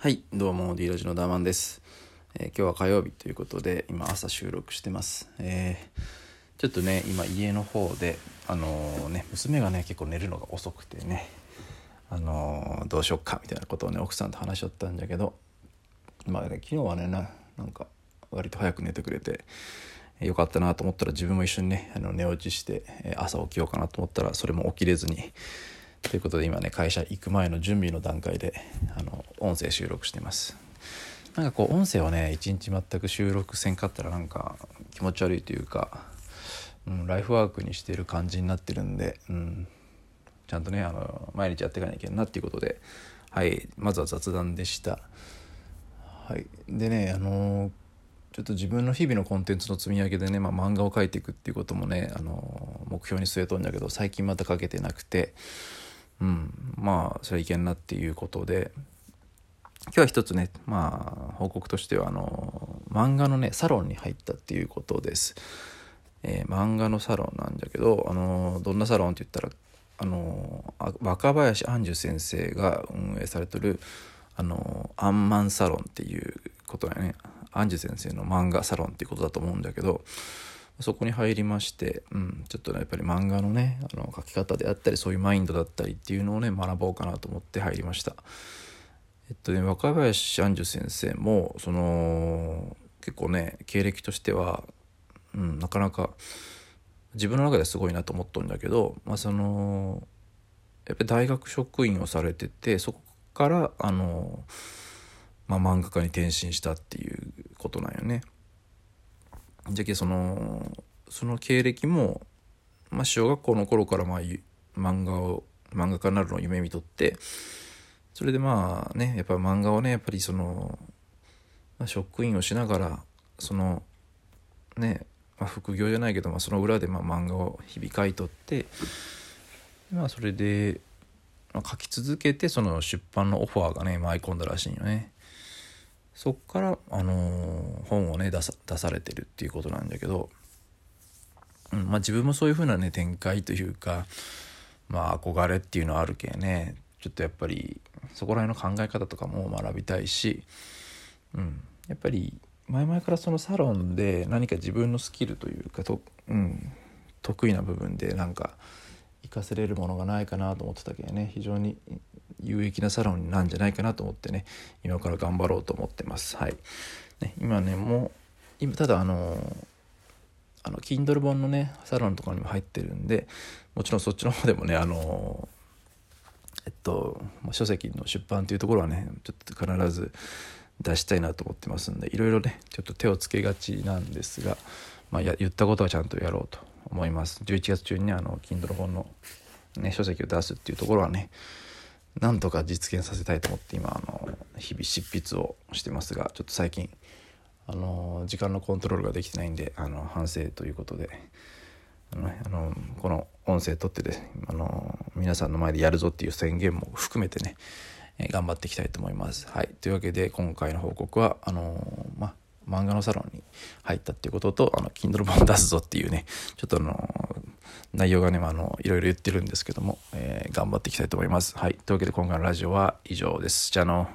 はい、どうも、D ラジのダーマンです、えー今日は火曜日ということで、今朝収録してます。えーちょっとね、今家の方で、あのーね、娘がね、結構寝るのが遅くてね、あのーどうしよっかみたいなことをね、奥さんと話しちゃったんだけど、まあね、昨日はね、ななんか、割と早く寝てくれて、よかったなと思ったら自分も一緒にねあの寝落ちしてえ朝起きようかなと思ったらそれも起きれずにということで今ね会社行く前の準備の段階であの音声収録してます。なんかこう音声をね一日全く収録せんかったらなんか気持ち悪いというか、うん、ライフワークにしてる感じになってるんで、うん、ちゃんとねあの毎日やっていかなきゃいけないなっていうことではいまずは雑談でした。はいでねあのちょっと自分の日々のコンテンツの積み上げでね、まあ、漫画を描いていくっていうこともね、あの目標に据えとるんだけど最近また描けてなくてうん。まあそれはいけんなっていうことで今日は一つねまあ報告としてはあの漫画のねサロンに入ったっていうことです、えー漫画のサロンなんだけどあのどんなサロンって言ったらあの若林杏樹先生が運営されてるあのアンマンサロンっていうことだよね。杏樹先生の漫画サロンっていうことだと思うんだけどそこに入りまして、うん、ちょっとねやっぱり漫画のねあの描き方であったりそういうマインドだったりっていうのをね学ぼうかなと思って入りましたえっとね若林杏樹先生もその結構ね経歴としては、うん、なかなか自分の中ですごいなと思っとるんだけど、まあ、そのやっぱり大学職員をされててそこからあの、まあ、漫画家に転身したっていうことなんよね。じゃけそのその経歴も、まあ、小学校の頃からまあ漫画を漫画家になるのを夢見とってそれでまあねやっぱ漫画をねやっぱりその、まあ、職員をしながらそのね、まあ、副業じゃないけど、まあ、その裏でまあ漫画を日々描いとってまあそれで、まあ、書き続けてその出版のオファーがね舞い込んだらしいよね。そっから、あの本をね出さ出されてるっていうことなんだけど、うんまあ、自分もそういう風なね展開というかまあ憧れっていうのはあるけねちょっとやっぱりそこら辺の考え方とかも学びたいし、うん、やっぱり前々からそのサロンで何か自分のスキルというかと、うん、得意な部分でなんか活かせれるものがないかなと思ってたけどね非常に有益なサロンなんじゃないかなと思ってね今から頑張ろうと思ってます。はい、ね、今ねもう今ただあのあの Kindle 本のねサロンとかにも入ってるんでもちろんそっちの方でもねあのえっと書籍の出版というところはねちょっと必ず出したいなと思ってますんでいろいろねちょっと手をつけがちなんですが、まあ、や言ったことはちゃんとやろうと思います。11月中にねあの Kindle 本の、ね、書籍を出すっていうところはねなんとか実現させたいと思って今あの日々執筆をしてますがちょっと最近あの時間のコントロールができてないんであの反省ということであのねあのこの音声取ってであの皆さんの前でやるぞっていう宣言も含めてね、頑張っていきたいと思います。はい、というわけで今回の報告はあのま漫画のサロンに入ったっていうこととあの Kindle 本出すぞっていうねちょっとあの内容がね、まあ、あのいろいろ言ってるんですけども、えー頑張っていきたいと思います。はい、というわけで今回のラジオは以上です。じゃあの